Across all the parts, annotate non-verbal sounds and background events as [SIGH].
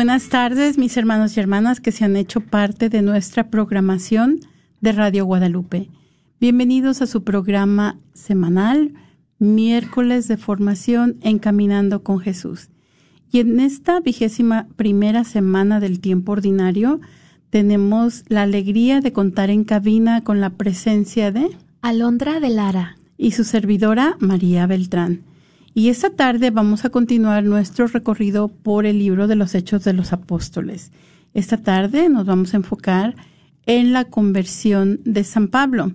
Buenas tardes, mis hermanos y hermanas que se han hecho parte de nuestra programación de Radio Guadalupe. Bienvenidos a su programa semanal, miércoles de formación Encaminando con Jesús. Y en esta vigésima primera semana del tiempo ordinario, tenemos la alegría de contar en cabina con la presencia de Alondra de Lara y su servidora María Beltrán. Y esta tarde vamos a continuar nuestro recorrido por el libro de los Hechos de los Apóstoles. Esta tarde nos vamos a enfocar en la conversión de San Pablo.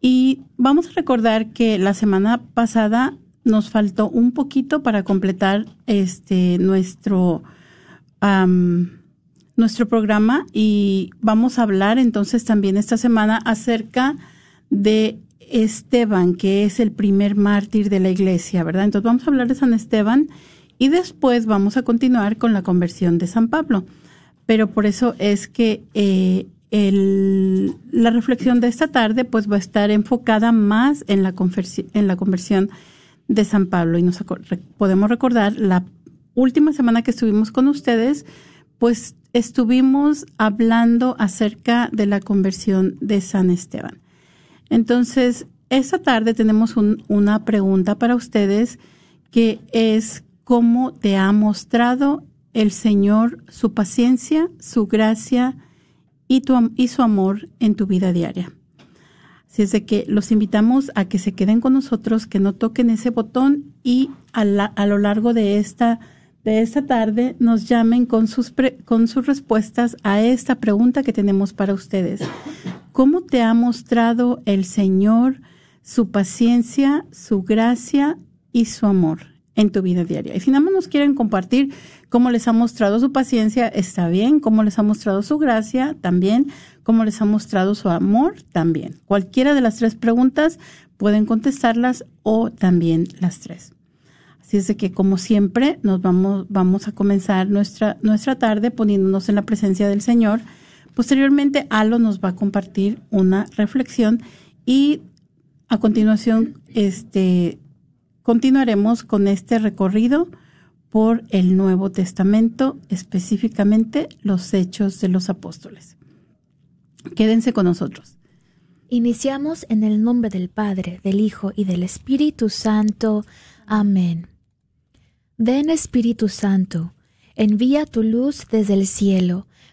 Y vamos a recordar que la semana pasada nos faltó un poquito para completar este nuestro nuestro programa y vamos a hablar entonces también esta semana acerca de Esteban, que es el primer mártir de la iglesia, ¿verdad? Entonces vamos a hablar de San Esteban y después vamos a continuar con la conversión de San Pablo. Pero por eso es que eh, la reflexión de esta tarde pues va a estar enfocada más en la, en la conversión de San Pablo. Y nos podemos recordar la última semana que estuvimos con ustedes, pues estuvimos hablando acerca de la conversión de San Esteban. Entonces, esta tarde tenemos una pregunta para ustedes que es cómo te ha mostrado el Señor su paciencia, su gracia y, y su amor en tu vida diaria. Así es de que los invitamos a que se queden con nosotros, que no toquen ese botón y a, a lo largo de esta, de esta tarde nos llamen con sus, con sus respuestas a esta pregunta que tenemos para ustedes. ¿Cómo te ha mostrado el Señor su paciencia, su gracia y su amor en tu vida diaria? Y si nada más nos quieren compartir cómo les ha mostrado su paciencia, está bien. Cómo les ha mostrado su gracia, también. Cómo les ha mostrado su amor, también. Cualquiera de las tres preguntas pueden contestarlas o también las tres. Así es de que, como siempre, nos vamos, vamos a comenzar nuestra, nuestra tarde poniéndonos en la presencia del Señor Posteriormente, Alo nos va a compartir una reflexión y a continuación este, continuaremos con este recorrido por el Nuevo Testamento, específicamente los Hechos de los Apóstoles. Quédense con nosotros. Iniciamos en el nombre del Padre, del Hijo y del Espíritu Santo. Amén. Ven Espíritu Santo Envía tu luz desde el cielo.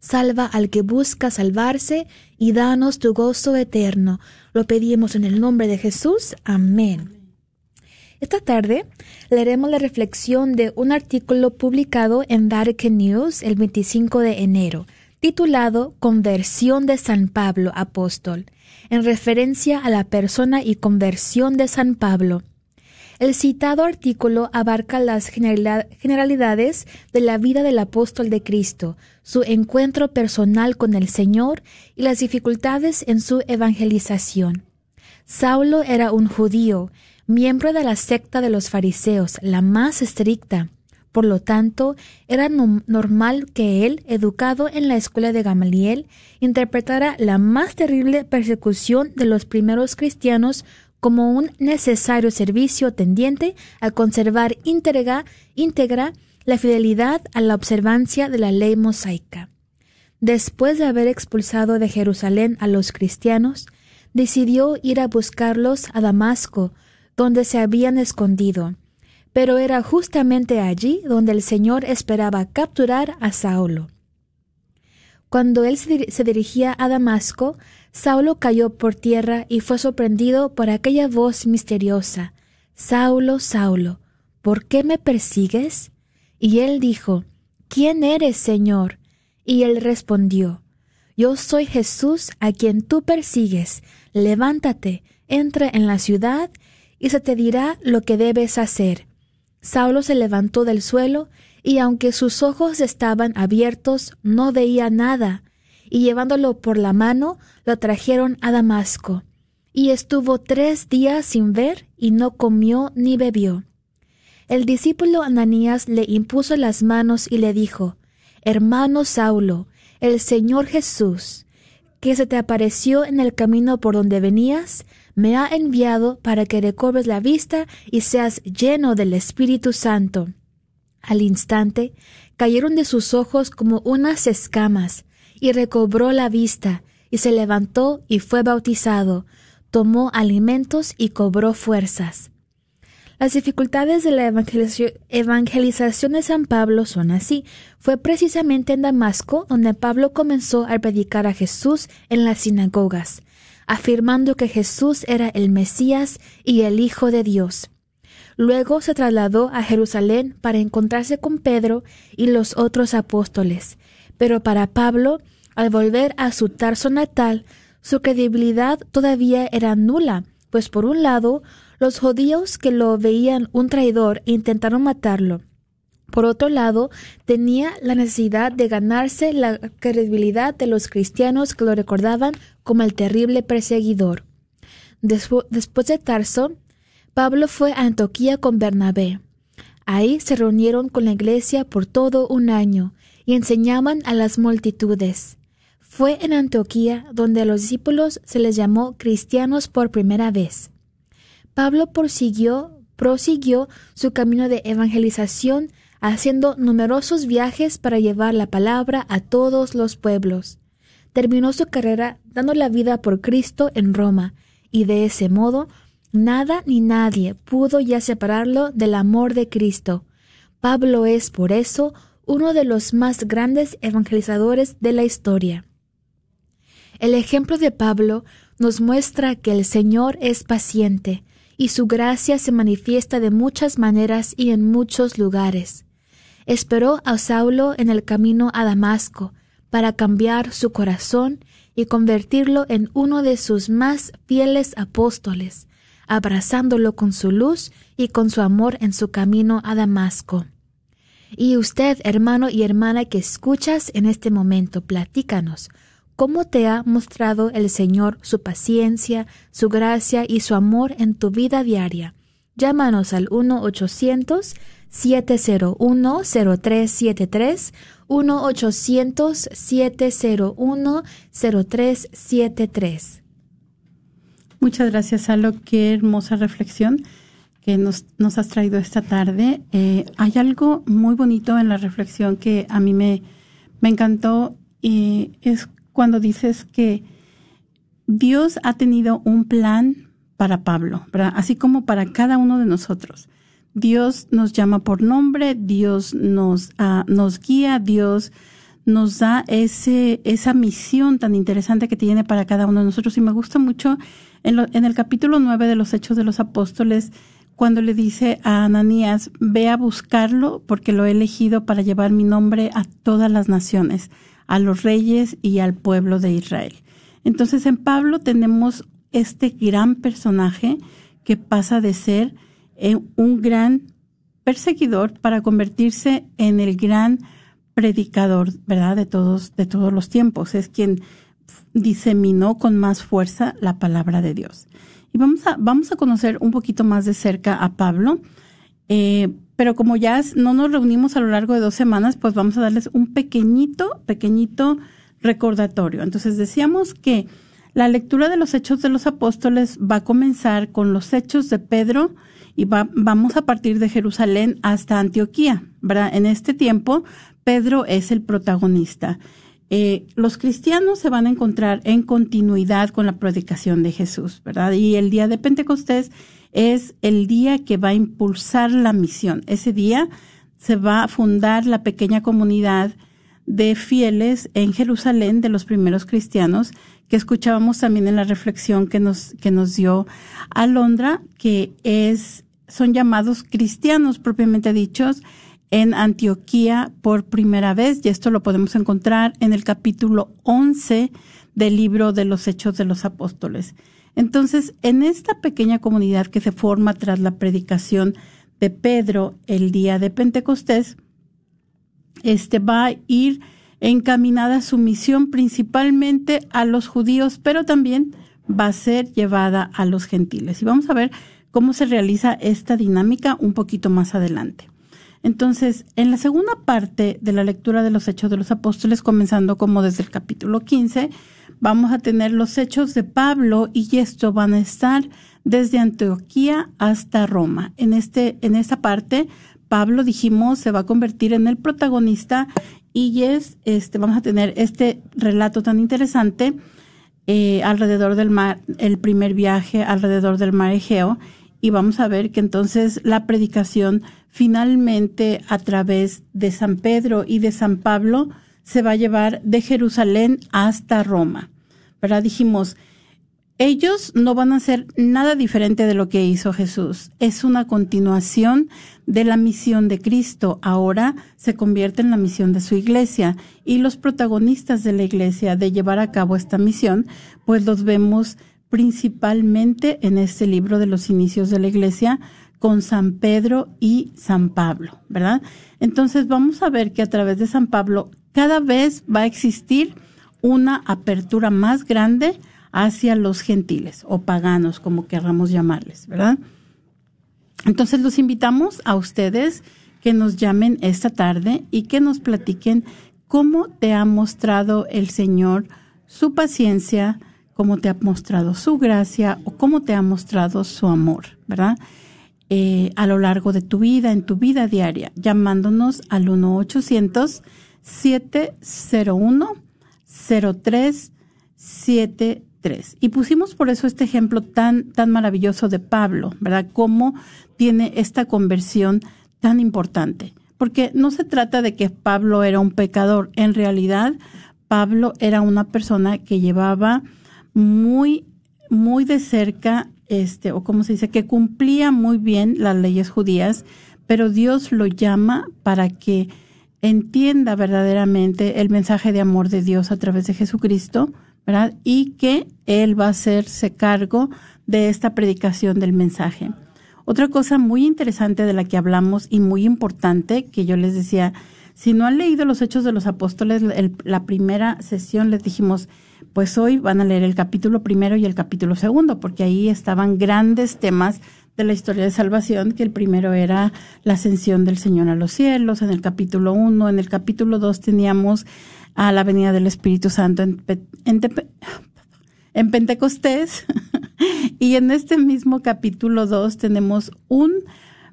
Salva al que busca salvarse y danos tu gozo eterno. Lo pedimos en el nombre de Jesús. Amén. Esta tarde leeremos la reflexión de un artículo publicado en Vatican News el 25 de enero, titulado Conversión de San Pablo Apóstol, en referencia a la persona y conversión de San Pablo. El citado artículo abarca las generalidades de la vida del apóstol de Cristo, su encuentro personal con el Señor y las dificultades en su evangelización. Saulo era un judío, miembro de la secta de los fariseos, la más estricta. Por lo tanto, era normal que él, educado en la escuela de Gamaliel, interpretara la más terrible persecución de los primeros cristianos como un necesario servicio tendiente a conservar íntegra, la fidelidad a la observancia de la ley mosaica. Después de haber expulsado de Jerusalén a los cristianos, decidió ir a buscarlos a Damasco, donde se habían escondido. Pero era justamente allí donde el Señor esperaba capturar a Saulo. Cuando él se dirigía a Damasco, Saulo cayó por tierra y fue sorprendido por aquella voz misteriosa. Saulo, Saulo, ¿por qué me persigues? Y él dijo, ¿quién eres, Señor? Y él respondió, Yo soy Jesús a quien tú persigues. Levántate, entra en la ciudad, y se te dirá lo que debes hacer. Saulo se levantó del suelo, y aunque sus ojos estaban abiertos, no veía nada y llevándolo por la mano, lo trajeron a Damasco. Y estuvo tres días sin ver, y no comió ni bebió. El discípulo Ananías le impuso las manos y le dijo, Hermano Saulo, el Señor Jesús, que se te apareció en el camino por donde venías, me ha enviado para que recobres la vista y seas lleno del Espíritu Santo. Al instante cayeron de sus ojos como unas escamas, y recobró la vista, y se levantó y fue bautizado, tomó alimentos y cobró fuerzas. Las dificultades de la evangelización de San Pablo son así. Fue precisamente en Damasco donde Pablo comenzó a predicar a Jesús en las sinagogas, afirmando que Jesús era el Mesías y el Hijo de Dios. Luego se trasladó a Jerusalén para encontrarse con Pedro y los otros apóstoles, pero para Pablo, al volver a su Tarso natal, su credibilidad todavía era nula, pues por un lado, los judíos que lo veían un traidor intentaron matarlo. Por otro lado, tenía la necesidad de ganarse la credibilidad de los cristianos que lo recordaban como el terrible perseguidor. después de Tarso, Pablo fue a Antioquía con Bernabé. Ahí se reunieron con la iglesia por todo un año, y enseñaban a las multitudes. Fue en Antioquía donde a los discípulos se les llamó cristianos por primera vez. Pablo prosiguió, prosiguió su camino de evangelización haciendo numerosos viajes para llevar la palabra a todos los pueblos. Terminó su carrera dando la vida por Cristo en Roma, y de ese modo nada ni nadie pudo ya separarlo del amor de Cristo. Pablo es por eso uno de los más grandes evangelizadores de la historia. El ejemplo de Pablo nos muestra que el Señor es paciente y su gracia se manifiesta de muchas maneras y en muchos lugares. esperó a Saulo en el camino a Damasco para cambiar su corazón y convertirlo en uno de sus más fieles apóstoles, abrazándolo con su luz y con su amor en su camino a Damasco. Y usted, hermano y hermana que escuchas en este momento, platícanos, ¿cómo te ha mostrado el Señor su paciencia, su gracia y su amor en tu vida diaria? Llámanos al 1-800-701-0373, 1-800-701-0373. Muchas gracias, Alo. Qué hermosa reflexión que nos, nos has traído esta tarde. Eh, hay algo muy bonito en la reflexión que a mí me, me encantó y es cuando dices que Dios ha tenido un plan para Pablo, así como para cada uno de nosotros. Dios nos llama por nombre, Dios nos, uh, nos guía, Dios nos da ese, esa misión tan interesante que tiene para cada uno de nosotros. Y me gusta mucho en, en el capítulo 9 de los Hechos de los Apóstoles, cuando le dice a Ananías, ve a buscarlo porque lo he elegido para llevar mi nombre a todas las naciones, a los reyes y al pueblo de Israel. Entonces en Pablo tenemos este gran personaje que pasa de ser eh, un gran perseguidor para convertirse en el gran predicador, ¿verdad? De todos, de todos los tiempos. Es quien diseminó con más fuerza la palabra de Dios. Y vamos a, vamos a conocer un poquito más de cerca a Pablo. Eh, pero como ya no nos reunimos a lo largo de dos semanas, pues vamos a darles un pequeñito, pequeñito recordatorio. Entonces decíamos que la lectura de los hechos de los apóstoles va a comenzar con los hechos de Pedro y va, vamos a partir de Jerusalén hasta Antioquía. ¿verdad? En este tiempo, Pedro es el protagonista. Eh, los cristianos se van a encontrar en continuidad con la predicación de Jesús, ¿verdad? Y el día de Pentecostés es el día que va a impulsar la misión. Ese día se va a fundar la pequeña comunidad de fieles en Jerusalén de los primeros cristianos que escuchábamos también en la reflexión que nos, que nos dio Alondra, que es, son llamados cristianos propiamente dichos, en Antioquía por primera vez, y esto lo podemos encontrar en el capítulo 11 del libro de los Hechos de los Apóstoles. Entonces, en esta pequeña comunidad que se forma tras la predicación de Pedro el día de Pentecostés, este va a ir encaminada su misión principalmente a los judíos, pero también va a ser llevada a los gentiles. Y vamos a ver cómo se realiza esta dinámica un poquito más adelante. Entonces, en la segunda parte de la lectura de los Hechos de los Apóstoles, comenzando como desde el capítulo 15, vamos a tener los Hechos de Pablo y esto van a estar desde Antioquía hasta Roma. En este, en esta parte, Pablo dijimos se va a convertir en el protagonista y es, este, vamos a tener este relato tan interesante eh, alrededor del mar, el primer viaje alrededor del mar Egeo y vamos a ver que entonces la predicación finalmente a través de San Pedro y de San Pablo se va a llevar de Jerusalén hasta Roma. ¿Verdad? Dijimos, ellos no van a hacer nada diferente de lo que hizo Jesús. Es una continuación de la misión de Cristo. Ahora se convierte en la misión de su iglesia y los protagonistas de la iglesia de llevar a cabo esta misión, pues los vemos principalmente en este libro de los inicios de la iglesia con San Pedro y San Pablo, ¿verdad? Entonces vamos a ver que a través de San Pablo cada vez va a existir una apertura más grande hacia los gentiles o paganos, como querramos llamarles, ¿verdad? Entonces los invitamos a ustedes que nos llamen esta tarde y que nos platiquen cómo te ha mostrado el Señor su paciencia, cómo te ha mostrado su gracia o cómo te ha mostrado su amor, ¿verdad? Eh, a lo largo de tu vida, en tu vida diaria, llamándonos al 1-800-701-0373. Y pusimos por eso este ejemplo tan, tan maravilloso de Pablo, ¿verdad? Cómo tiene esta conversión tan importante. Porque no se trata de que Pablo era un pecador. En realidad, Pablo era una persona que llevaba muy, muy de cerca, este, o como se dice, que cumplía muy bien las leyes judías, pero Dios lo llama para que entienda verdaderamente el mensaje de amor de Dios a través de Jesucristo, ¿verdad? Y que Él va a hacerse cargo de esta predicación del mensaje. Otra cosa muy interesante de la que hablamos y muy importante, que yo les decía, si no han leído los Hechos de los Apóstoles, la primera sesión les dijimos, pues hoy van a leer el capítulo primero y el capítulo segundo, porque ahí estaban grandes temas de la historia de salvación, que el primero era la ascensión del Señor a los cielos, en el capítulo uno, en el capítulo dos teníamos a la venida del Espíritu Santo en, en Pentecostés, [LAUGHS] y en este mismo capítulo 2 tenemos un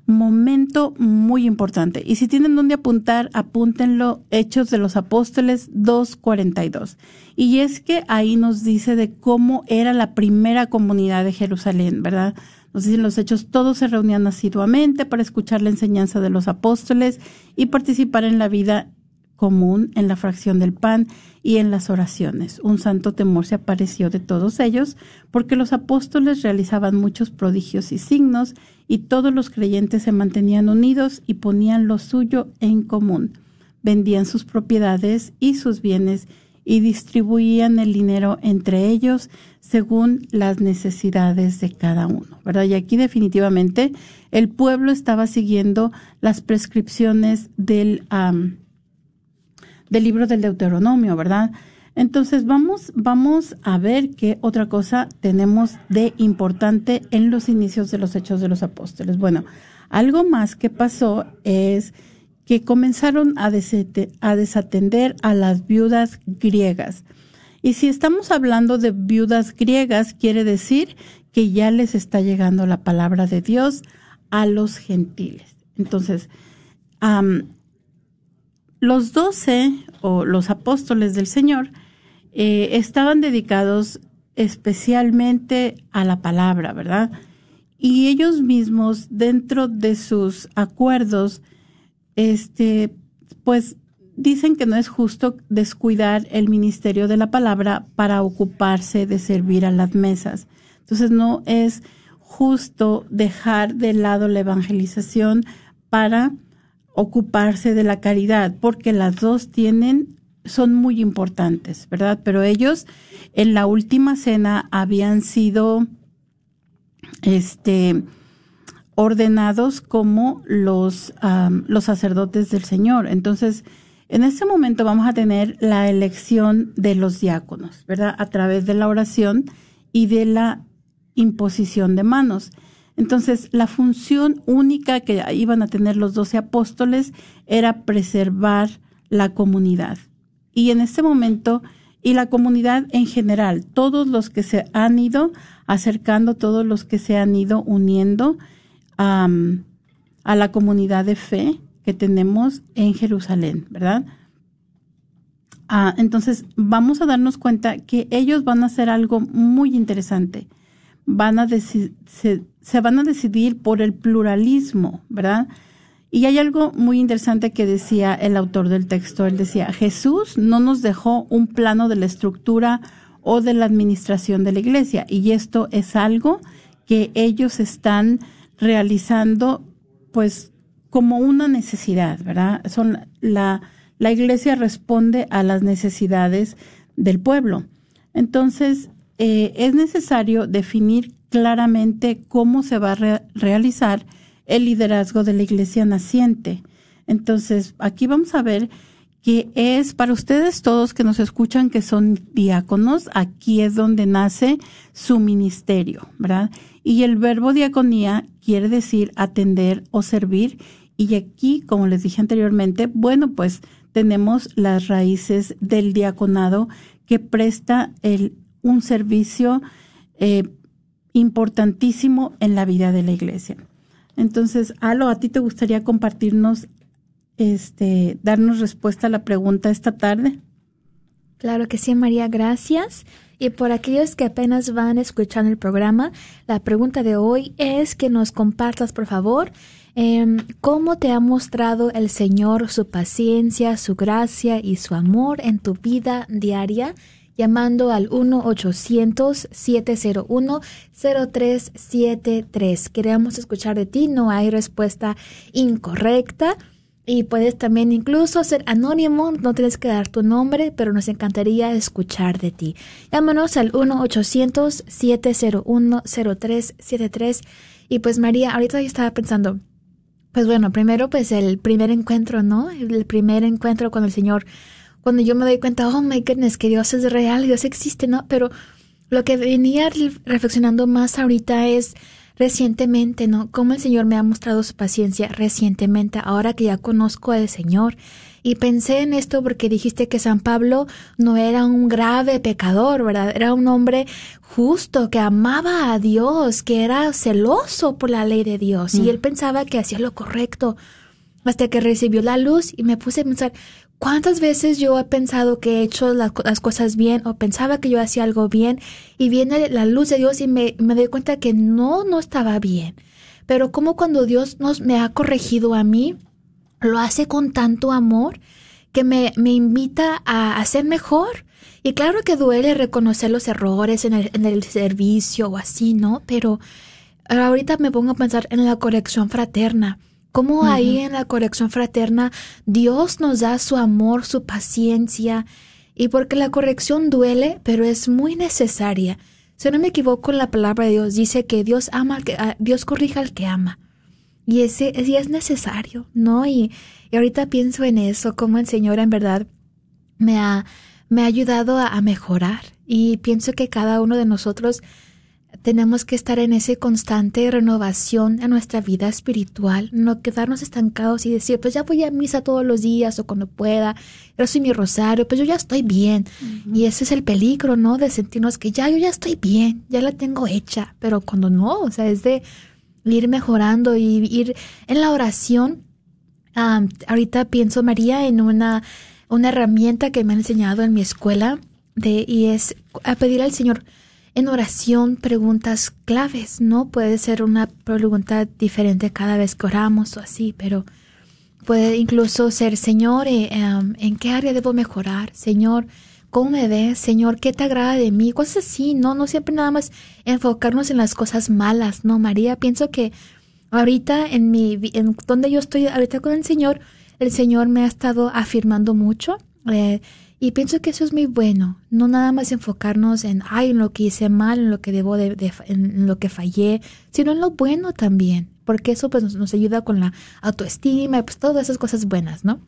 momento muy importante. Y si tienen donde apuntar, apúntenlo, Hechos de los Apóstoles 2.42. Y es que ahí nos dice de cómo era la primera comunidad de Jerusalén, ¿verdad? Nos los hechos, todos se reunían asiduamente para escuchar la enseñanza de los apóstoles y participar en la vida común, en la fracción del pan y en las oraciones. Un santo temor se apareció de todos ellos, porque los apóstoles realizaban muchos prodigios y signos, y todos los creyentes se mantenían unidos y ponían lo suyo en común. Vendían sus propiedades y sus bienes y distribuían el dinero entre ellos según las necesidades de cada uno, ¿verdad? Y aquí definitivamente el pueblo estaba siguiendo las prescripciones del del libro del Deuteronomio, ¿verdad? Entonces vamos, vamos a ver qué otra cosa tenemos de importante en los inicios de los hechos de los apóstoles. Bueno, algo más que pasó es que comenzaron a, desatender a las viudas griegas. Y si estamos hablando de viudas griegas, quiere decir que ya les está llegando la palabra de Dios a los gentiles. Entonces, los doce o los apóstoles del Señor eh, estaban dedicados especialmente a la palabra, ¿verdad? Y ellos mismos, dentro de sus acuerdos, este, pues dicen que no es justo descuidar el ministerio de la palabra para ocuparse de servir a las mesas. Entonces no es justo dejar de lado la evangelización para ocuparse de la caridad, porque las dos tienen, son muy importantes, ¿verdad? Pero ellos en la última cena habían sido, este, ordenados como los, los sacerdotes del Señor. Entonces, en este momento vamos a tener la elección de los diáconos, ¿verdad? A través de la oración y de la imposición de manos. Entonces, la función única que iban a tener los doce apóstoles era preservar la comunidad. Y en este momento, y la comunidad en general, todos los que se han ido acercando, todos los que se han ido uniendo a la comunidad de fe que tenemos en Jerusalén, ¿verdad? Ah, entonces, vamos a darnos cuenta que ellos van a hacer algo muy interesante van a se, se van a decidir por el pluralismo, ¿verdad? Y hay algo muy interesante que decía el autor del texto. Él decía, Jesús no nos dejó un plano de la estructura o de la administración de la iglesia. Y esto es algo que ellos están realizando, pues, como una necesidad, ¿verdad? Son la, la iglesia responde a las necesidades del pueblo. Entonces, eh, es necesario definir claramente cómo se va a realizar el liderazgo de la iglesia naciente. Entonces, aquí vamos a ver que es para ustedes todos que nos escuchan que son diáconos, aquí es donde nace su ministerio, ¿verdad? Y el verbo diaconía quiere decir atender o servir. Y aquí, como les dije anteriormente, bueno, pues tenemos las raíces del diaconado que presta el un servicio eh, importantísimo en la vida de la iglesia. Entonces, Alo, ¿a ti te gustaría compartirnos, este, darnos respuesta a la pregunta esta tarde? Claro que sí, María, gracias. Y por aquellos que apenas van escuchando el programa, la pregunta de hoy es que nos compartas, por favor, em, cómo te ha mostrado el Señor su paciencia, su gracia y su amor en tu vida diaria llamando al 1-800-701-0373. Queremos escuchar de ti, no hay respuesta incorrecta. Y puedes también incluso ser anónimo, no tienes que dar tu nombre, pero nos encantaría escuchar de ti. Llámanos al 1-800-701-0373. Y pues María, ahorita yo estaba pensando, pues bueno, primero pues el primer encuentro, ¿no? El primer encuentro con el Señor, cuando yo me doy cuenta, oh my goodness, que Dios es real, Dios existe, ¿no? Pero lo que venía reflexionando más ahorita es recientemente, ¿no? Cómo el Señor me ha mostrado su paciencia recientemente, ahora que ya conozco al Señor. Y pensé en esto porque dijiste que San Pablo no era un grave pecador, ¿verdad? Era un hombre justo, que amaba a Dios, que era celoso por la ley de Dios. Y mm. él pensaba que hacía lo correcto. Hasta que recibió la luz y me puse a pensar, ¿Cuántas veces yo he pensado que he hecho las, cosas bien o pensaba que yo hacía algo bien y viene la luz de Dios y me, me doy cuenta que no, no estaba bien? Pero como cuando Dios nos, me ha corregido a mí, lo hace con tanto amor que me, me invita a hacer mejor. Y claro que duele reconocer los errores en el, en el servicio o así, ¿no? Pero ahorita me pongo a pensar en la corrección fraterna Cómo ahí en la corrección fraterna Dios nos da su amor, su paciencia, y porque la corrección duele, pero es muy necesaria. Si no me equivoco, la palabra de Dios dice que Dios ama al que, Dios corrija al que ama. Y ese, es necesario, ¿no? Y, y, ahorita pienso en eso, cómo el Señor en verdad me ha, me ha ayudado a mejorar. Y pienso que cada uno de nosotros tenemos que estar en esa constante renovación en nuestra vida espiritual, no quedarnos estancados y decir, pues ya voy a misa todos los días o cuando pueda, soy mi rosario, pues yo ya estoy bien. Y ese es el peligro, ¿no? De sentirnos que ya yo ya estoy bien, ya la tengo hecha, pero cuando no, o sea, es de ir mejorando y ir en la oración. ahorita pienso, María, en una, una herramienta que me han enseñado en mi escuela de, y es a pedir al Señor, en oración preguntas claves, ¿no? Puede ser una pregunta diferente cada vez que oramos o así, pero puede incluso ser, Señor, eh, em, ¿en qué área debo mejorar? Señor, ¿cómo me ves? Señor, ¿qué te agrada de mí? Cosas así, ¿no? No siempre nada más enfocarnos en las cosas malas, ¿no? María, pienso que ahorita en mi, en donde yo estoy ahorita con el Señor, el Señor me ha estado afirmando mucho. Eh, y pienso que eso es muy bueno, no nada más enfocarnos en, ay, en lo que hice mal, en lo que debo de, en lo que fallé, sino en lo bueno también, porque eso pues nos, ayuda con la autoestima y pues todas esas cosas buenas, ¿no?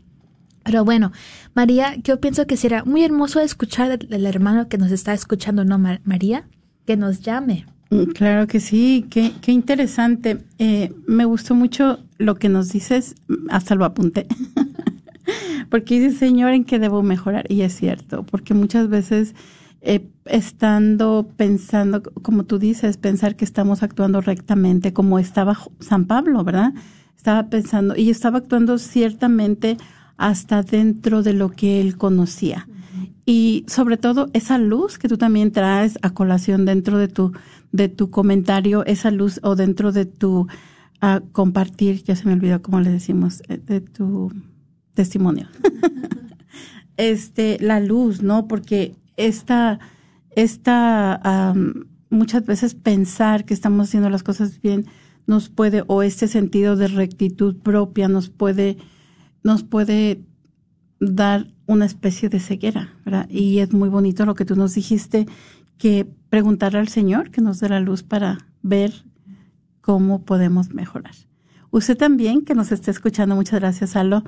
Pero bueno, María, yo pienso que será muy hermoso escuchar del, hermano que nos está escuchando, ¿no, María? Que nos llame. Mm, claro que sí, qué, qué interesante. Eh, me gustó mucho lo que nos dices, hasta lo apunté. [LAUGHS] [LAUGHS] porque dice, Señor, ¿en qué debo mejorar? Y es cierto, porque muchas veces eh, estando pensando, como tú dices, pensar que estamos actuando rectamente, como estaba San Pablo, ¿verdad? Estaba pensando, y estaba actuando ciertamente hasta dentro de lo que él conocía. Y sobre todo esa luz que tú también traes a colación dentro de tu, de tu comentario, esa luz o dentro de tu uh, compartir, ya se me olvidó cómo le decimos, eh, de tu testimonio. [LAUGHS] este, la luz, ¿no? Porque esta, esta, muchas veces pensar que estamos haciendo las cosas bien nos puede, o este sentido de rectitud propia nos puede, nos puede dar una especie de ceguera, ¿verdad? Y es muy bonito lo que tú nos dijiste, que preguntarle al Señor que nos dé la luz para ver cómo podemos mejorar. Usted también, que nos está escuchando, muchas gracias, Alo.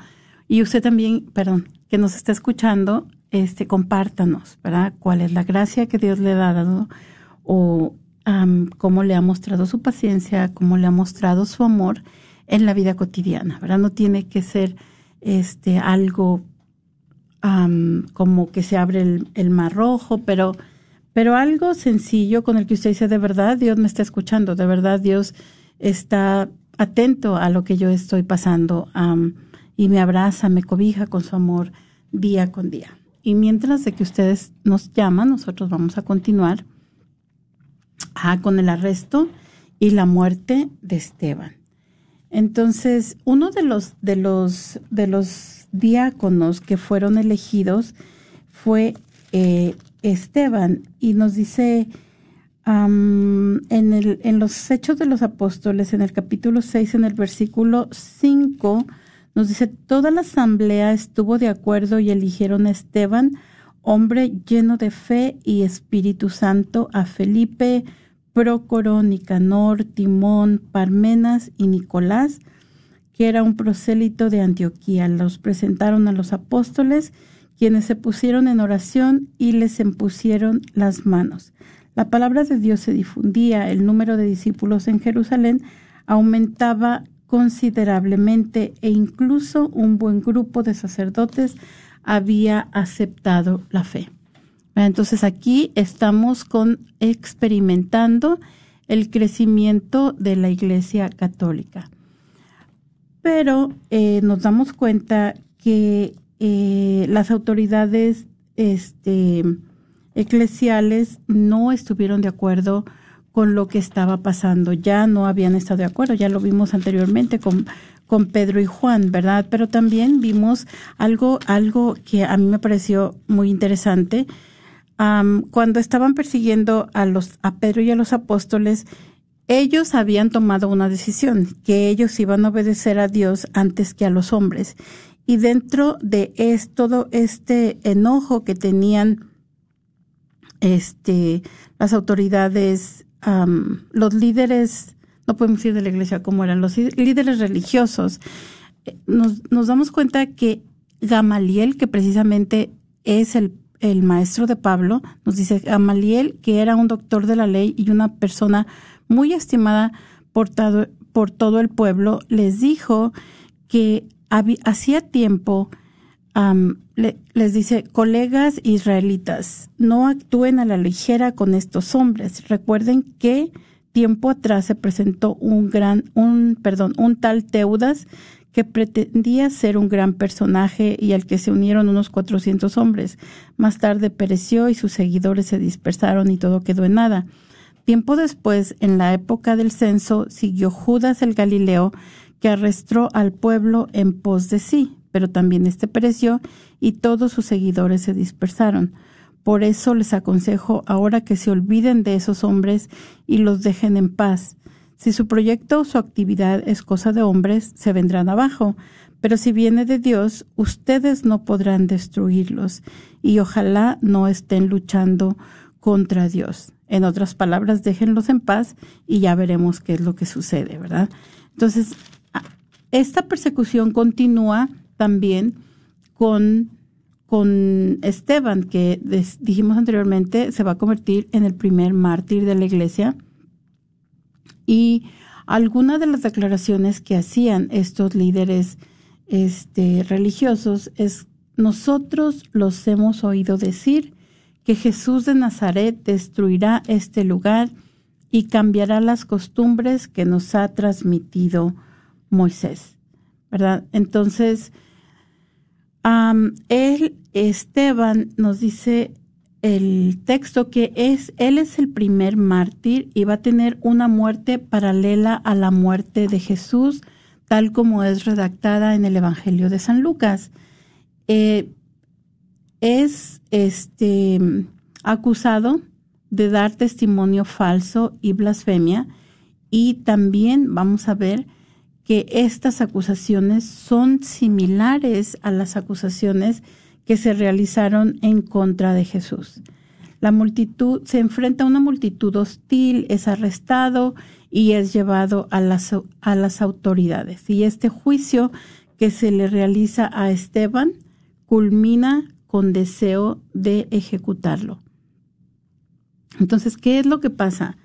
Y usted también, perdón, que nos está escuchando, este, compártanos, ¿verdad? ¿Cuál es la gracia que Dios le ha dado o cómo le ha mostrado su paciencia, cómo le ha mostrado su amor en la vida cotidiana, ¿verdad? No tiene que ser este algo como que se abre el, el, mar rojo, pero, pero algo sencillo con el que usted dice, de verdad Dios me está escuchando, de verdad Dios está atento a lo que yo estoy pasando y me abraza, me cobija con su amor día con día. Y mientras de que ustedes nos llaman, nosotros vamos a continuar ah, con el arresto y la muerte de Esteban. Entonces, uno de los, de los, de los diáconos que fueron elegidos fue eh, Esteban y nos dice en, el, en los Hechos de los Apóstoles, en el capítulo 6, en el versículo 5, nos dice, toda la asamblea estuvo de acuerdo y eligieron a Esteban, hombre lleno de fe y Espíritu Santo, a Felipe, Prócoro, Nicanor, Timón, Parmenas y Nicolás, que era un prosélito de Antioquía. Los presentaron a los apóstoles, quienes se pusieron en oración y les impusieron las manos. La palabra de Dios se difundía, el número de discípulos en Jerusalén aumentaba considerablemente e incluso un buen grupo de sacerdotes había aceptado la fe. Entonces aquí estamos con experimentando el crecimiento de la Iglesia Católica. Pero eh, nos damos cuenta que eh, las autoridades este, eclesiales no estuvieron de acuerdo con lo que estaba pasando. Ya no habían estado de acuerdo, ya lo vimos anteriormente con, con Pedro y Juan, ¿verdad? Pero también vimos algo, algo que a mí me pareció muy interesante. cuando estaban persiguiendo a los a Pedro y a los apóstoles, ellos habían tomado una decisión, que ellos iban a obedecer a Dios antes que a los hombres. Y dentro de es, todo este enojo que tenían este, las autoridades, los líderes, no podemos decir de la iglesia como eran, los líderes religiosos, eh, nos, damos cuenta que Gamaliel, que precisamente es el, maestro de Pablo, nos dice Gamaliel, que era un doctor de la ley y una persona muy estimada por por todo el pueblo, les dijo que hacía tiempo les dice, colegas israelitas, no actúen a la ligera con estos hombres. Recuerden que tiempo atrás se presentó un gran, un, perdón, un tal Teudas que pretendía ser un gran personaje y al que se unieron unos 400 hombres. Más tarde pereció y sus seguidores se dispersaron y todo quedó en nada. Tiempo después, en la época del censo, siguió Judas el Galileo, que arrastró al pueblo en pos de sí pero también este pereció y todos sus seguidores se dispersaron. Por eso les aconsejo ahora que se olviden de esos hombres y los dejen en paz. Si su proyecto o su actividad es cosa de hombres, se vendrán abajo, pero si viene de Dios, ustedes no podrán destruirlos y ojalá no estén luchando contra Dios. En otras palabras, déjenlos en paz y ya veremos qué es lo que sucede, ¿verdad? Entonces, esta persecución continúa también con, con Esteban, que dijimos anteriormente se va a convertir en el primer mártir de la iglesia. Y algunas de las declaraciones que hacían estos líderes este, religiosos es, nosotros los hemos oído decir que Jesús de Nazaret destruirá este lugar y cambiará las costumbres que nos ha transmitido Moisés. ¿Verdad? Entonces, él, Esteban, nos dice el texto que es, él es el primer mártir y va a tener una muerte paralela a la muerte de Jesús, tal como es redactada en el Evangelio de San Lucas. Eh, es este acusado de dar testimonio falso y blasfemia y también vamos a ver que estas acusaciones son similares a las acusaciones que se realizaron en contra de Jesús. La multitud se enfrenta a una multitud hostil, es arrestado y es llevado a las, a las autoridades. Y este juicio que se le realiza a Esteban culmina con deseo de ejecutarlo. Entonces, ¿qué es lo que pasa?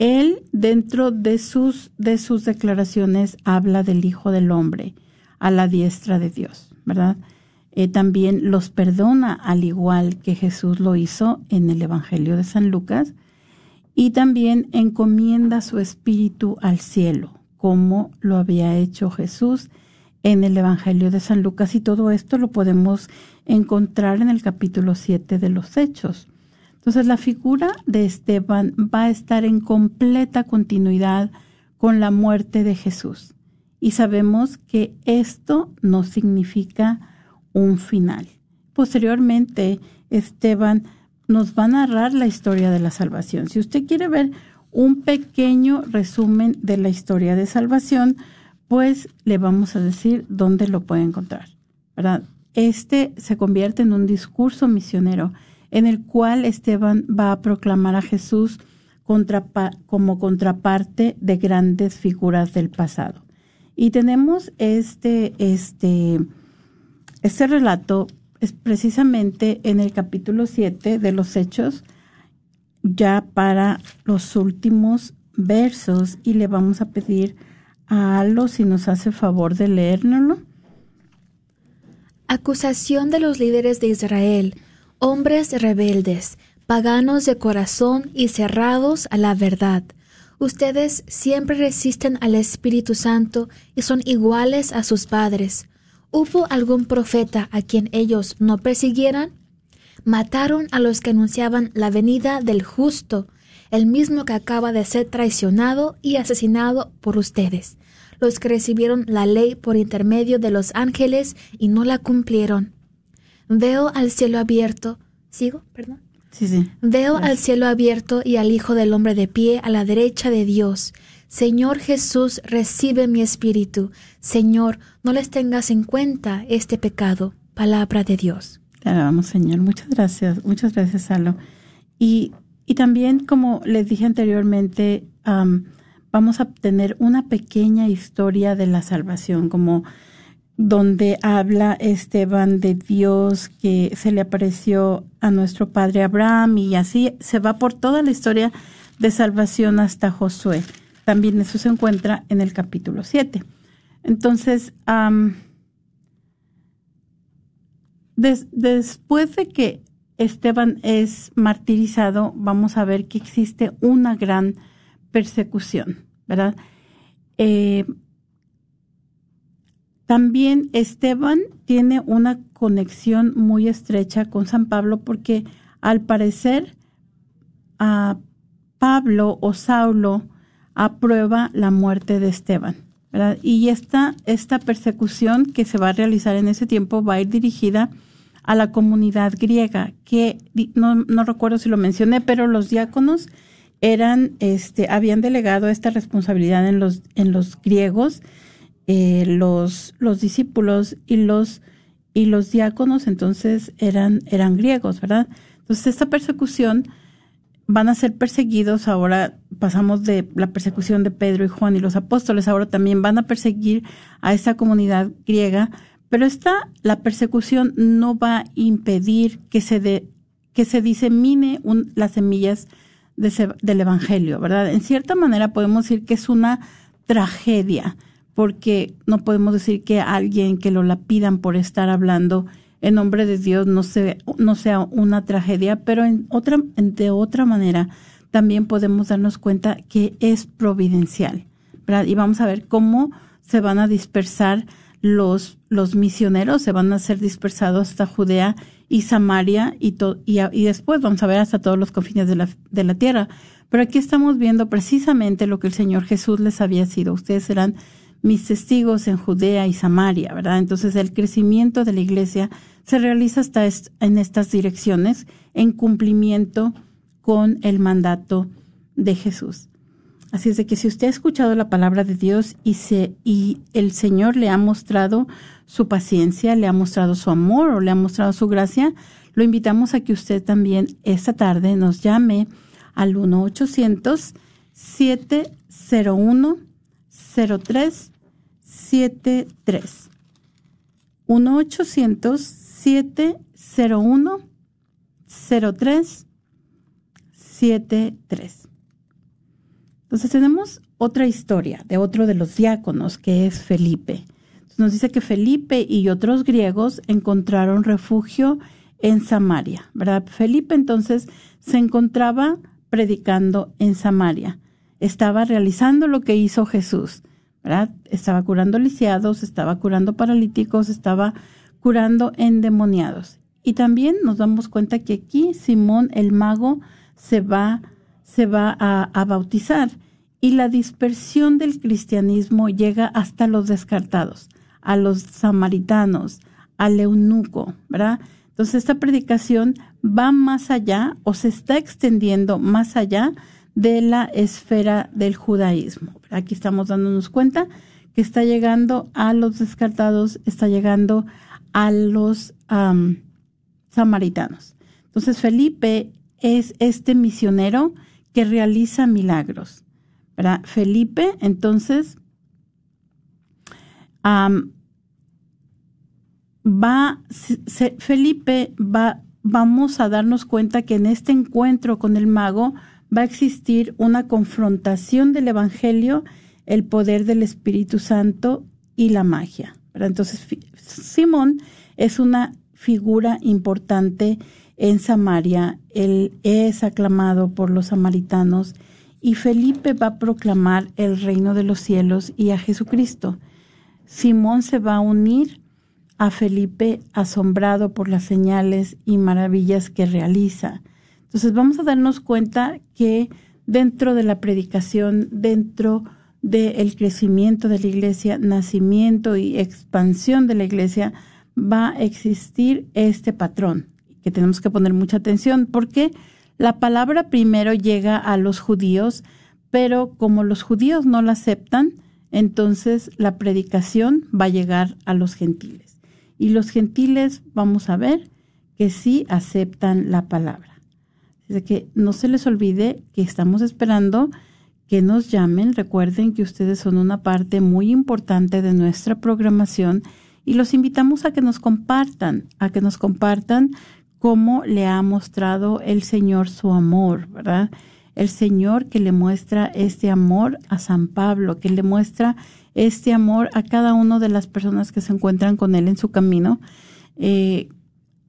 Él, dentro de sus, de sus declaraciones, habla del Hijo del Hombre a la diestra de Dios, ¿verdad? Eh, también los perdona al igual que Jesús lo hizo en el Evangelio de San Lucas y también encomienda su espíritu al cielo, como lo había hecho Jesús en el Evangelio de San Lucas y todo esto lo podemos encontrar en el capítulo 7 de los Hechos. Entonces la figura de Esteban va a estar en completa continuidad con la muerte de Jesús. Y sabemos que esto no significa un final. Posteriormente, Esteban nos va a narrar la historia de la salvación. Si usted quiere ver un pequeño resumen de la historia de salvación, pues le vamos a decir dónde lo puede encontrar. Este se convierte en un discurso misionero en el cual Esteban va a proclamar a Jesús como contraparte de grandes figuras del pasado. Y tenemos este, este, este relato es precisamente en el capítulo 7 de los Hechos, ya para los últimos versos, y le vamos a pedir a Alo si nos hace favor de leérnoslo. Acusación de los líderes de Israel, hombres rebeldes, paganos de corazón y cerrados a la verdad. Ustedes siempre resisten al Espíritu Santo y son iguales a sus padres. ¿Hubo algún profeta a quien ellos no persiguieran? Mataron a los que anunciaban la venida del justo, el mismo que acaba de ser traicionado y asesinado por ustedes, los que recibieron la ley por intermedio de los ángeles y no la cumplieron. Veo al cielo abierto. ¿Sigo? Perdón. Sí, sí. Veo al cielo abierto y al Hijo del Hombre de pie a la derecha de Dios. Señor Jesús, recibe mi espíritu. Señor, no les tengas en cuenta este pecado. Palabra de Dios. Te alabamos, Señor. Muchas gracias. Muchas gracias, Salo. Y, y también, como les dije anteriormente, vamos a tener una pequeña historia de la salvación, como donde habla Esteban de Dios que se le apareció a nuestro padre Abraham y así se va por toda la historia de salvación hasta Josué. También eso se encuentra en el capítulo 7. Entonces, después de que Esteban es martirizado, vamos a ver que existe una gran persecución, ¿verdad? Eh, también Esteban tiene una conexión muy estrecha con San Pablo porque al parecer a Pablo o Saulo aprueba la muerte de Esteban. Y esta, esta persecución que se va a realizar en ese tiempo va a ir dirigida a la comunidad griega, que no, no recuerdo si lo mencioné, pero los diáconos eran, este, habían delegado esta responsabilidad en los, en los griegos, eh, los, los discípulos y los, y los diáconos entonces eran, eran griegos, ¿verdad? Entonces esta persecución van a ser perseguidos, ahora pasamos de la persecución de Pedro y Juan y los apóstoles, ahora también van a perseguir a esa comunidad griega, pero esta, la persecución no va a impedir que se, de, que se disemine las semillas del Evangelio, ¿verdad? En cierta manera podemos decir que es una tragedia, porque no podemos decir que alguien que lo lapidan por estar hablando en nombre de Dios no, se, no sea una tragedia, pero en otra, de otra manera también podemos darnos cuenta que es providencial. Y vamos a ver cómo se van a dispersar los, los misioneros, se van a ser dispersados hasta Judea y Samaria y, y después vamos a ver hasta todos los confines de la, de la tierra. Pero aquí estamos viendo precisamente lo que el Señor Jesús les había sido. Ustedes serán mis testigos en Judea y Samaria, ¿verdad? Entonces el crecimiento de la iglesia se realiza hasta en estas direcciones en cumplimiento con el mandato de Jesús. Así es de que si usted ha escuchado la palabra de Dios y, y el Señor le ha mostrado su paciencia, le ha mostrado su amor o le ha mostrado su gracia, lo invitamos a que usted también esta tarde nos llame al 1-800-701-0373. 1-800-701-0373. Entonces tenemos otra historia de otro de los diáconos que es Felipe. nos dice que Felipe y otros griegos encontraron refugio en Samaria, ¿verdad? Felipe entonces se encontraba predicando en Samaria. Estaba realizando lo que hizo Jesús, Estaba curando lisiados, estaba curando paralíticos, estaba curando endemoniados. Y también nos damos cuenta que aquí Simón el mago se va se va a, bautizar y la dispersión del cristianismo llega hasta los descartados, a los samaritanos, al eunuco, ¿verdad? Entonces esta predicación va más allá o se está extendiendo más allá de la esfera del judaísmo. Aquí estamos dándonos cuenta que está llegando a los descartados, está llegando a los samaritanos. Entonces Felipe es este misionero que realiza milagros. Felipe, entonces, va, Felipe va, vamos a darnos cuenta que en este encuentro con el mago va a existir una confrontación del Evangelio, el poder del Espíritu Santo y la magia. Entonces, Simón es una figura importante en Samaria. Él es aclamado por los samaritanos y Felipe va a proclamar el reino de los cielos y a Jesucristo. Simón se va a unir a Felipe asombrado por las señales y maravillas que realiza. Entonces vamos a darnos cuenta que dentro de la predicación, dentro del crecimiento de la iglesia, nacimiento y expansión de la iglesia, va a existir este patrón que tenemos que poner mucha atención porque la palabra primero llega a los judíos, pero como los judíos no la aceptan, entonces la predicación va a llegar a los gentiles. Y los gentiles, vamos a ver, que sí aceptan la palabra. Así que no se les olvide que estamos esperando que nos llamen. Recuerden que ustedes son una parte muy importante de nuestra programación y los invitamos a que nos compartan, a que nos compartan cómo le ha mostrado el Señor su amor, ¿verdad? El Señor que le muestra este amor a San Pablo, que le muestra este amor a cada una de las personas que se encuentran con Él en su camino. Eh,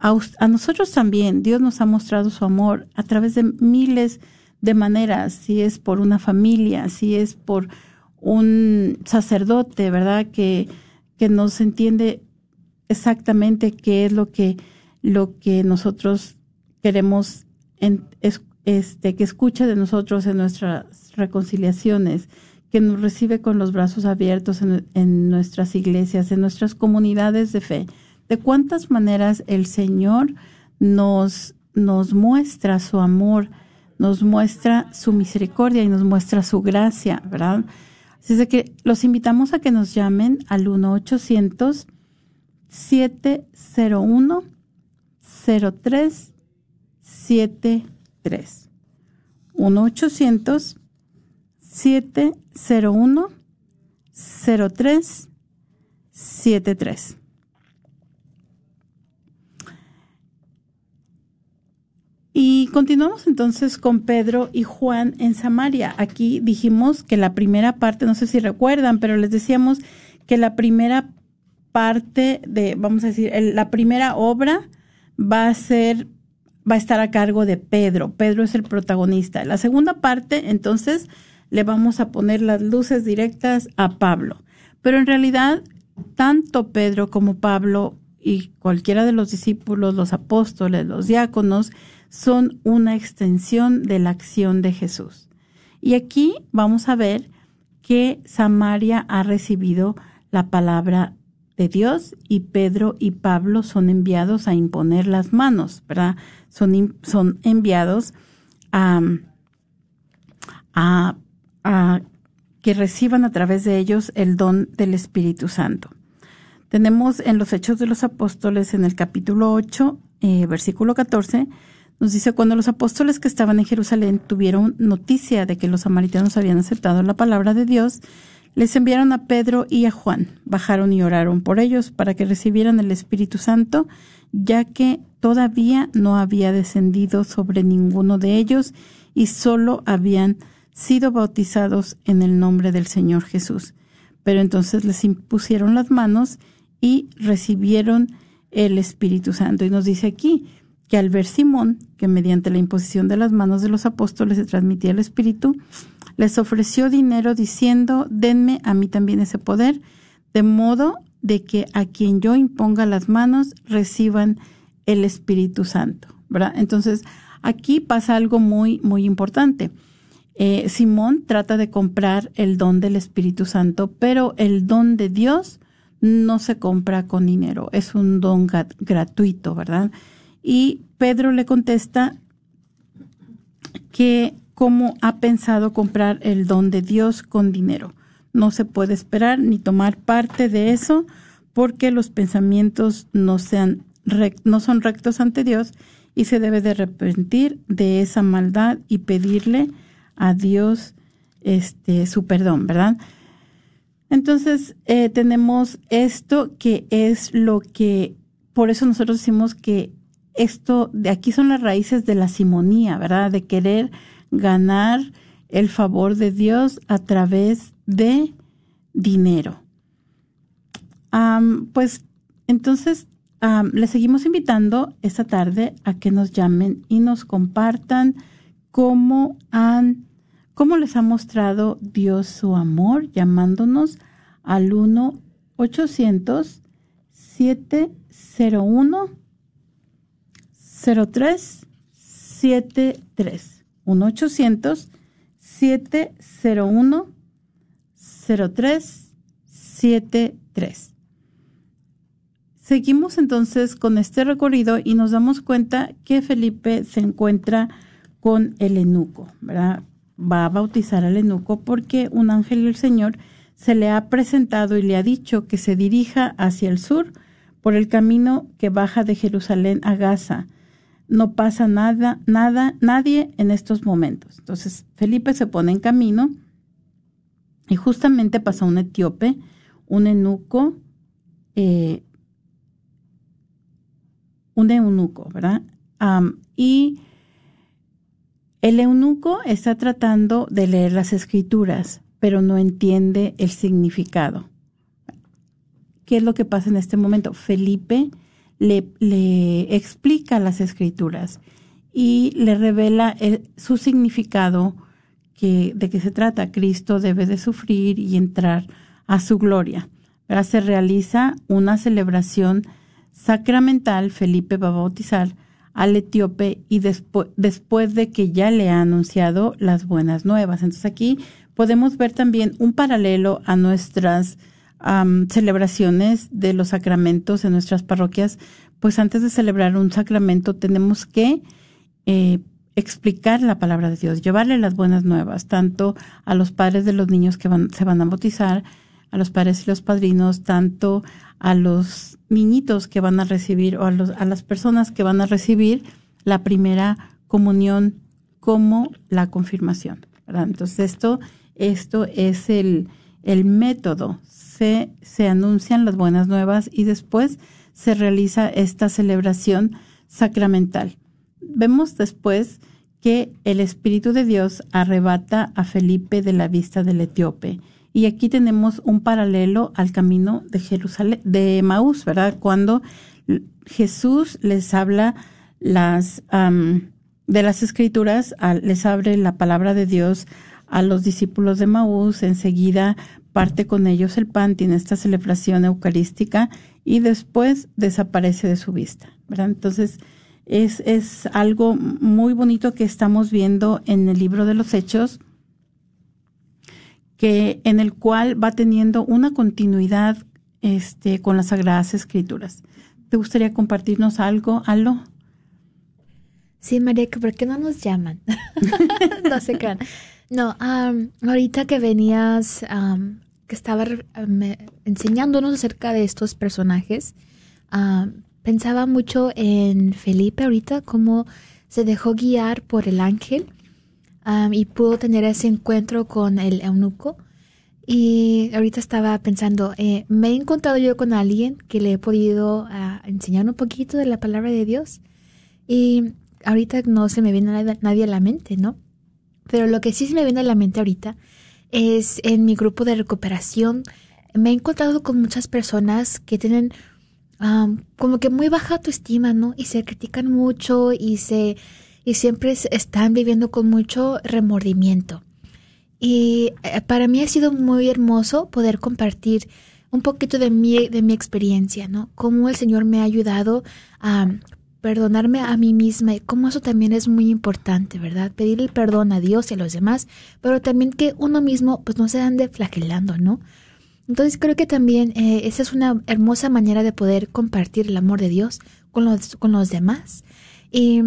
a, nosotros también Dios nos ha mostrado su amor a través de miles de maneras, si es por una familia, si es por un sacerdote, ¿verdad? Que que nos entiende exactamente qué es lo que, lo que nosotros queremos este, que escuche de nosotros en nuestras reconciliaciones, que nos recibe con los brazos abiertos en nuestras iglesias, en nuestras comunidades de fe. De cuántas maneras el Señor nos, nos muestra su amor, nos muestra su misericordia y nos muestra su gracia, ¿verdad? Así que los invitamos a que nos llamen al 1-800-701-0373. 1-800-701-0373. Y continuamos entonces con Pedro y Juan en Samaria. Aquí dijimos que la primera parte, no sé si recuerdan, pero les decíamos que la primera parte de, vamos a decir, la primera obra va a ser, va a estar a cargo de Pedro. Pedro es el protagonista. La segunda parte, entonces, le vamos a poner las luces directas a Pablo. Pero en realidad, tanto Pedro como Pablo y cualquiera de los discípulos, los apóstoles, los diáconos, son una extensión de la acción de Jesús. Y aquí vamos a ver que Samaria ha recibido la palabra de Dios y Pedro y Pablo son enviados a imponer las manos, ¿verdad? Son, son enviados a, a, a que reciban a través de ellos el don del Espíritu Santo. Tenemos en los Hechos de los Apóstoles en el capítulo 8, eh, versículo 14, nos dice, cuando los apóstoles que estaban en Jerusalén tuvieron noticia de que los samaritanos habían aceptado la palabra de Dios, les enviaron a Pedro y a Juan. Bajaron y oraron por ellos para que recibieran el Espíritu Santo, ya que todavía no había descendido sobre ninguno de ellos y solo habían sido bautizados en el nombre del Señor Jesús. Pero entonces les impusieron las manos y recibieron el Espíritu Santo. Y nos dice aquí, que al ver Simón, que mediante la imposición de las manos de los apóstoles se transmitía el Espíritu, les ofreció dinero diciendo, denme a mí también ese poder, de modo de que a quien yo imponga las manos reciban el Espíritu Santo. ¿verdad? Entonces, aquí pasa algo muy, muy importante. Eh, Simón trata de comprar el don del Espíritu Santo, pero el don de Dios no se compra con dinero, es un don gratuito, ¿verdad? Y Pedro le contesta que cómo ha pensado comprar el don de Dios con dinero. No se puede esperar ni tomar parte de eso porque los pensamientos no, sean no son rectos ante Dios y se debe de arrepentir de esa maldad y pedirle a Dios este su perdón, ¿verdad? Entonces eh, tenemos esto que es lo que, por eso nosotros decimos que esto de aquí son las raíces de la simonía, ¿verdad? De querer ganar el favor de Dios a través de dinero. pues entonces le seguimos invitando esta tarde a que nos llamen y nos compartan cómo han, cómo les ha mostrado Dios su amor, llamándonos al 1 800 701 0373 1 800 701 0373 Seguimos entonces con este recorrido y nos damos cuenta que Felipe se encuentra con el enuco, ¿verdad? Va a bautizar al enuco porque un ángel del Señor se le ha presentado y le ha dicho que se dirija hacia el sur por el camino que baja de Jerusalén a Gaza. No pasa nada, nada, nadie en estos momentos. Entonces Felipe se pone en camino y justamente pasa un etíope, un enuco, eh, un eunuco, ¿verdad? y el eunuco está tratando de leer las escrituras, pero no entiende el significado. ¿Qué es lo que pasa en este momento? Felipe le, le explica las escrituras y le revela su significado que, de qué se trata. Cristo debe de sufrir y entrar a su gloria. Ahora se realiza una celebración sacramental, Felipe va a bautizar al etíope y después, después de que ya le ha anunciado las buenas nuevas. Entonces aquí podemos ver también un paralelo a nuestras celebraciones de los sacramentos en nuestras parroquias. Pues antes de celebrar un sacramento tenemos que eh, explicar la palabra de Dios, llevarle las buenas nuevas, tanto a los padres de los niños que se van a bautizar, a los padres y los padrinos, tanto a los niñitos que van a recibir o a, los, las personas que van a recibir la primera comunión como la confirmación. Entonces esto, esto es el, el método. Se, anuncian las buenas nuevas y después se realiza esta celebración sacramental. Vemos después que el Espíritu de Dios arrebata a Felipe de la vista del etíope y aquí tenemos un paralelo al camino de Jerusalén, de Maús, ¿verdad? Cuando Jesús les habla las de las escrituras, les abre la palabra de Dios a los discípulos de Maús, enseguida parte con ellos el pan, tiene esta celebración eucarística y después desaparece de su vista. Entonces, es, es algo muy bonito que estamos viendo en el libro de los Hechos, que en el cual va teniendo una continuidad este, con las Sagradas Escrituras. ¿Te gustaría compartirnos algo, Aldo? Sí, María, ¿por qué no nos llaman? [LAUGHS] no sé qué. No, ahorita que venías, que estaba enseñándonos acerca de estos personajes, pensaba mucho en Felipe ahorita, cómo se dejó guiar por el ángel y pudo tener ese encuentro con el eunuco. Y ahorita estaba pensando, eh, me he encontrado yo con alguien que le he podido ah, enseñar un poquito de la palabra de Dios. Y ahorita no se me viene nadie a la mente, ¿no? Pero lo que sí se me viene a la mente ahorita es en mi grupo de recuperación. Me he encontrado con muchas personas que tienen como que muy baja autoestima, ¿no? Y se critican mucho y se y siempre están viviendo con mucho remordimiento. Y eh, para mí ha sido muy hermoso poder compartir un poquito de mi, de mi experiencia, ¿no? Cómo el Señor me ha ayudado a perdonarme a mí misma y cómo eso también es muy importante, ¿verdad? Pedir el perdón a Dios y a los demás, pero también que uno mismo pues no se ande flagelando, ¿no? Entonces creo que también eh, esa es una hermosa manera de poder compartir el amor de Dios con los, con los demás Y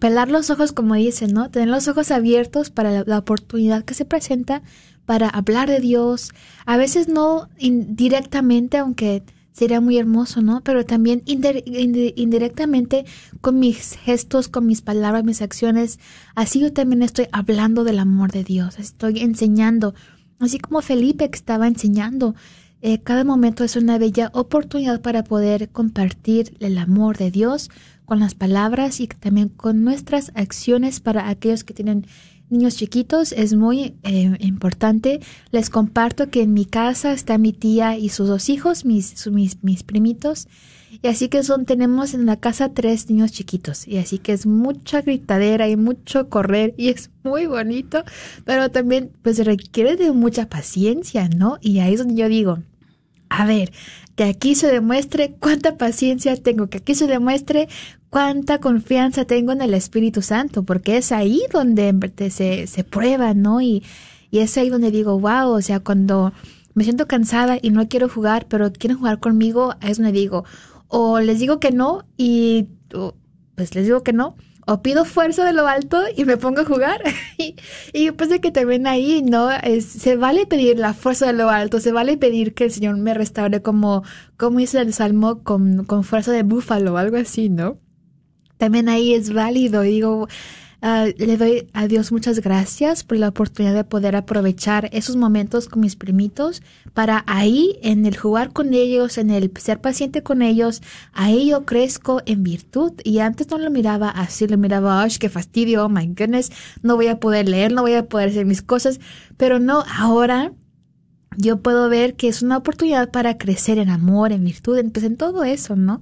pelar los ojos, como dicen, ¿no? Tener los ojos abiertos para la, oportunidad que se presenta para hablar de Dios. A veces no directamente, aunque sería muy hermoso, ¿no? Pero también indirectamente con mis gestos, con mis palabras, mis acciones. Así yo también estoy hablando del amor de Dios. Estoy enseñando. Así como Felipe que estaba enseñando. Eh, cada momento es una bella oportunidad para poder compartir el amor de Dios con las palabras y también con nuestras acciones para aquellos que tienen niños chiquitos. Es muy eh, importante. Les comparto que en mi casa está mi tía y sus dos hijos, mis, mis, mis primitos. Y así que son, tenemos en la casa tres niños chiquitos. Y así que es mucha gritadera y mucho correr y es muy bonito, pero también pues requiere de mucha paciencia, ¿no? Y ahí es donde yo digo, a ver, que aquí se demuestre cuánta paciencia tengo, que aquí se demuestre cuánta confianza tengo en el Espíritu Santo, porque es ahí donde se, se prueba, ¿no? Y, y es ahí donde digo, wow, o sea, cuando me siento cansada y no quiero jugar, pero quieren jugar conmigo, es donde digo, o les digo que no y pues les digo que no, o pido fuerza de lo alto y me pongo a jugar. [LAUGHS] y, y pues de que también ahí, ¿no? Se vale pedir la fuerza de lo alto, se vale pedir que el Señor me restaure como, como dice el Salmo, con, con fuerza de búfalo o algo así, ¿no? También ahí es válido. Y digo, ah, le doy a Dios muchas gracias por la oportunidad de poder aprovechar esos momentos con mis primitos para ahí, en el jugar con ellos, en el ser paciente con ellos, ahí yo crezco en virtud. Y antes no lo miraba así, lo miraba, ¡ay, qué fastidio! ¡Oh, my goodness! No voy a poder leer, no voy a poder hacer mis cosas. Pero no, ahora yo puedo ver que es una oportunidad para crecer en amor, en virtud, en, pues en todo eso, ¿no?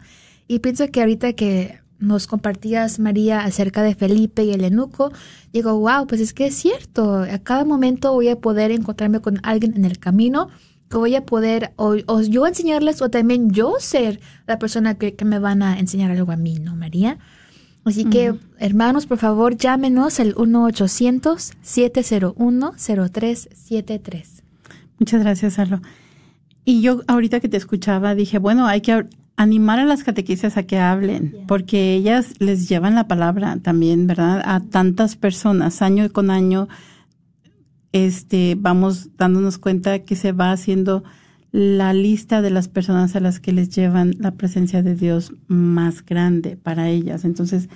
Y pienso que ahorita que nos compartías, María, acerca de Felipe y el enuco, digo, wow, pues es que es cierto, a cada momento voy a poder encontrarme con alguien en el camino que voy a poder o, yo enseñarles o también yo ser la persona que, me van a enseñar algo a mí, ¿no, María? Así que, hermanos, por favor, llámenos al 1-800-701-0373. Muchas gracias, Arlo. Y yo ahorita que te escuchaba dije, bueno, hay que animar a las catequistas a que hablen, porque ellas les llevan la palabra también, ¿verdad? A tantas personas, año con año, este, vamos dándonos cuenta que se va haciendo la lista de las personas a las que les llevan la presencia de Dios más grande para ellas. Entonces,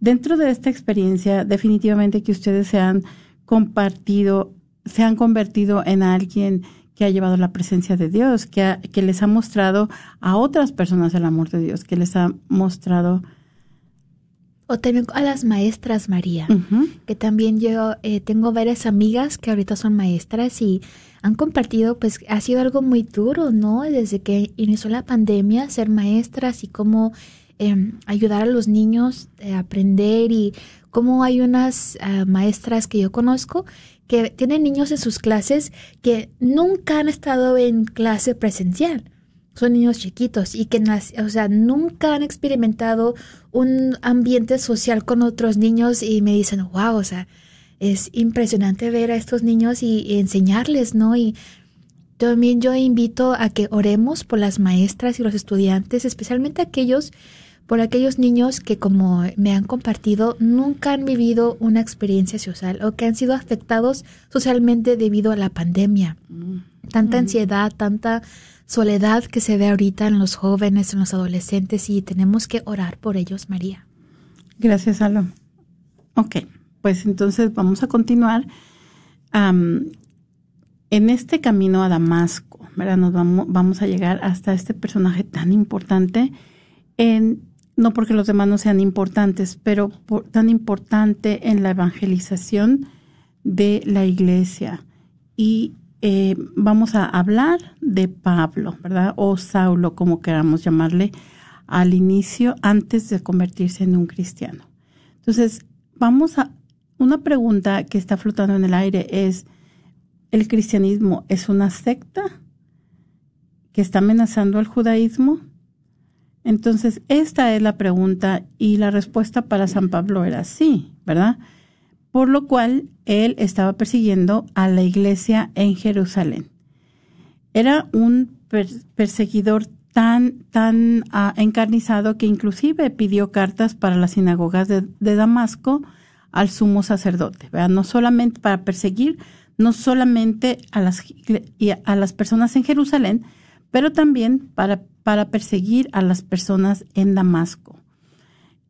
dentro de esta experiencia, definitivamente que ustedes se han compartido, se han convertido en alguien que ha llevado la presencia de Dios, que, que les ha mostrado a otras personas el amor de Dios, que les ha mostrado... O también a las maestras, María, que también yo eh, tengo varias amigas que ahorita son maestras y han compartido, pues ha sido algo muy duro, ¿no? Desde que inició la pandemia, ser maestras y cómo em, ayudar a los niños a aprender y cómo hay unas ah, maestras que yo conozco que tienen niños en sus clases que nunca han estado en clase presencial. Son niños chiquitos y que, o sea, nunca han experimentado un ambiente social con otros niños y me dicen, wow, o sea, es impresionante ver a estos niños y, enseñarles, ¿no? Y también yo invito a que oremos por las maestras y los estudiantes, especialmente aquellos por aquellos niños que, como me han compartido, nunca han vivido una experiencia social o que han sido afectados socialmente debido a la pandemia. Mm. Tanta ansiedad, tanta soledad que se ve ahorita en los jóvenes, en los adolescentes y tenemos que orar por ellos, María. Gracias, Alo. Ok, pues entonces vamos a continuar. en este camino a Damasco, ¿verdad? Nos vamos, vamos a llegar hasta este personaje tan importante en no porque los demás no sean importantes, pero tan importante en la evangelización de la iglesia. Y eh, vamos a hablar de Pablo, ¿verdad? O Saulo, como queramos llamarle, al inicio, antes de convertirse en un cristiano. Entonces, vamos a, una pregunta que está flotando en el aire es, ¿el cristianismo es una secta que está amenazando al judaísmo? Entonces, esta es la pregunta y la respuesta para San Pablo era sí, ¿verdad? Por lo cual él estaba persiguiendo a la iglesia en Jerusalén. Era un perseguidor tan, tan ah, encarnizado que inclusive pidió cartas para las sinagogas de, Damasco al sumo sacerdote, no solamente para perseguir, no solamente a las, a las personas en Jerusalén, pero también para, para perseguir a las personas en Damasco.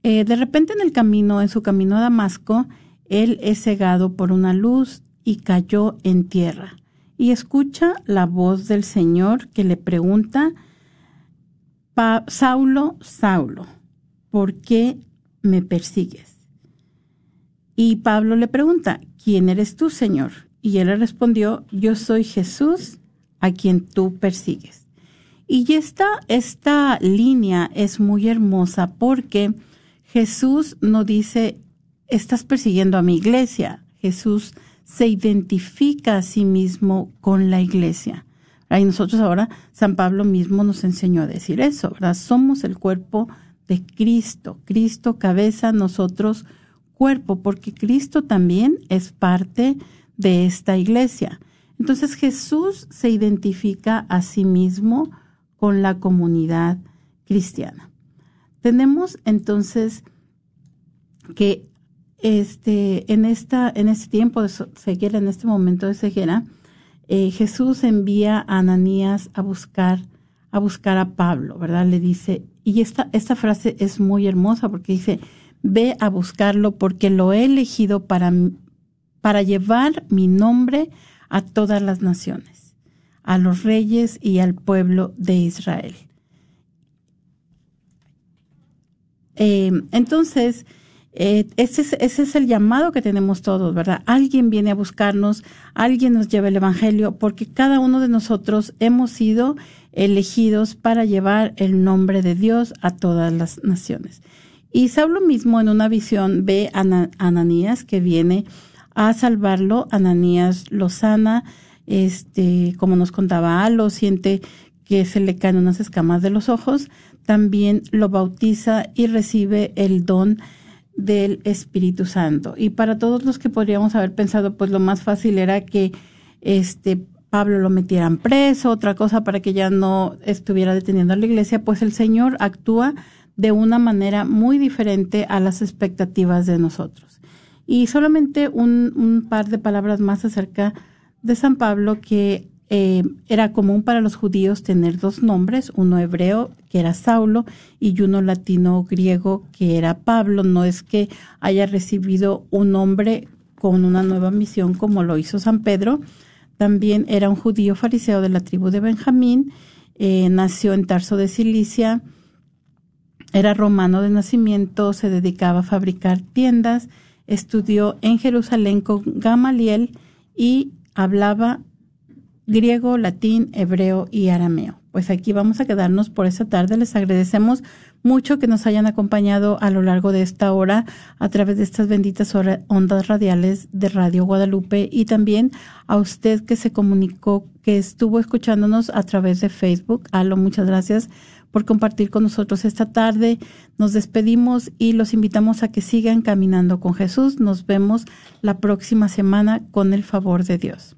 Eh, de repente en el camino, en su camino a Damasco, él es cegado por una luz y cayó en tierra. Y escucha la voz del Señor que le pregunta, Saulo, Saulo, ¿por qué me persigues? Y Pablo le pregunta, ¿quién eres tú, Señor? Y él le respondió, yo soy Jesús a quien tú persigues. Y esta, esta línea es muy hermosa porque Jesús no dice, estás persiguiendo a mi iglesia. Jesús se identifica a sí mismo con la iglesia. Y nosotros ahora, San Pablo mismo nos enseñó a decir eso, ¿verdad? Somos el cuerpo de Cristo, Cristo cabeza, nosotros cuerpo, porque Cristo también es parte de esta iglesia. Entonces Jesús se identifica a sí mismo con la comunidad cristiana. Tenemos entonces que este, en, esta, en este tiempo de ceguera, en este momento de ceguera, eh, Jesús envía a Ananías a buscar, a buscar a Pablo, ¿verdad? Le dice, y esta, esta frase es muy hermosa porque dice, ve a buscarlo porque lo he elegido para, para llevar mi nombre a todas las naciones, a los reyes y al pueblo de Israel. Eh, entonces, eh, ese, es, ese es el llamado que tenemos todos, ¿verdad? Alguien viene a buscarnos, alguien nos lleva el Evangelio, porque cada uno de nosotros hemos sido elegidos para llevar el nombre de Dios a todas las naciones. Y Saulo mismo en una visión ve a Ananías que viene a salvarlo. Ananías lo sana, este, como nos contaba, lo siente que se le caen unas escamas de los ojos, también lo bautiza y recibe el don del Espíritu Santo. Y para todos los que podríamos haber pensado, pues lo más fácil era que este Pablo lo metieran preso, otra cosa para que ya no estuviera deteniendo a la iglesia, pues el Señor actúa de una manera muy diferente a las expectativas de nosotros. Y solamente un, un par de palabras más acerca de San Pablo que eh, era común para los judíos tener dos nombres, uno hebreo, que era Saulo, y uno latino griego, que era Pablo. No es que haya recibido un nombre con una nueva misión como lo hizo San Pedro. También era un judío fariseo de la tribu de Benjamín, eh, nació en Tarso de Cilicia, era romano de nacimiento, se dedicaba a fabricar tiendas, estudió en Jerusalén con Gamaliel y hablaba griego, latín, hebreo y arameo. Pues aquí vamos a quedarnos por esta tarde. Les agradecemos mucho que nos hayan acompañado a lo largo de esta hora a través de estas benditas ondas radiales de Radio Guadalupe y también a usted que se comunicó, que estuvo escuchándonos a través de Facebook. Alo, muchas gracias por compartir con nosotros esta tarde. Nos despedimos y los invitamos a que sigan caminando con Jesús. Nos vemos la próxima semana con el favor de Dios.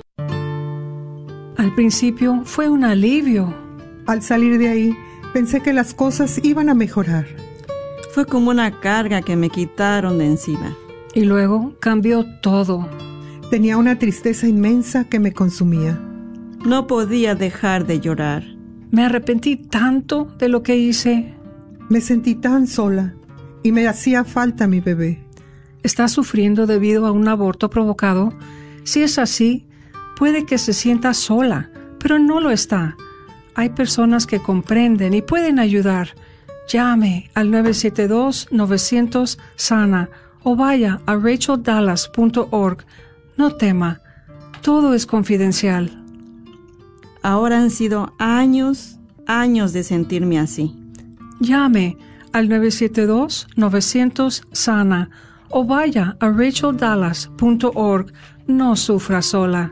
Al principio fue un alivio. Al salir de ahí, pensé que las cosas iban a mejorar. Fue como una carga que me quitaron de encima. Y luego cambió todo. Tenía una tristeza inmensa que me consumía. No podía dejar de llorar. Me arrepentí tanto de lo que hice. Me sentí tan sola y me hacía falta mi bebé. ¿Está sufriendo debido a un aborto provocado? Si es así, Puede que se sienta sola, pero no lo está. Hay personas que comprenden y pueden ayudar. Llame al 972-900-SANA o vaya a racheldallas.org. No tema, todo es confidencial. Ahora han sido años, años de sentirme así. Llame al 972-900-SANA o vaya a racheldallas.org. No sufra sola.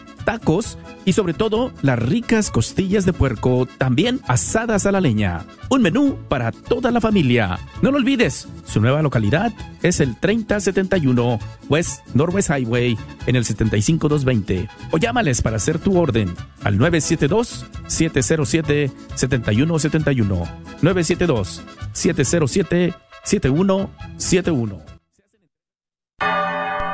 tacos y sobre todo las ricas costillas de puerco también asadas a la leña. Un menú para toda la familia. No lo olvides, su nueva localidad es el 3071 West Northwest Highway en el 75220 o llámales para hacer tu orden al 972-707-7171. 972-707-7171.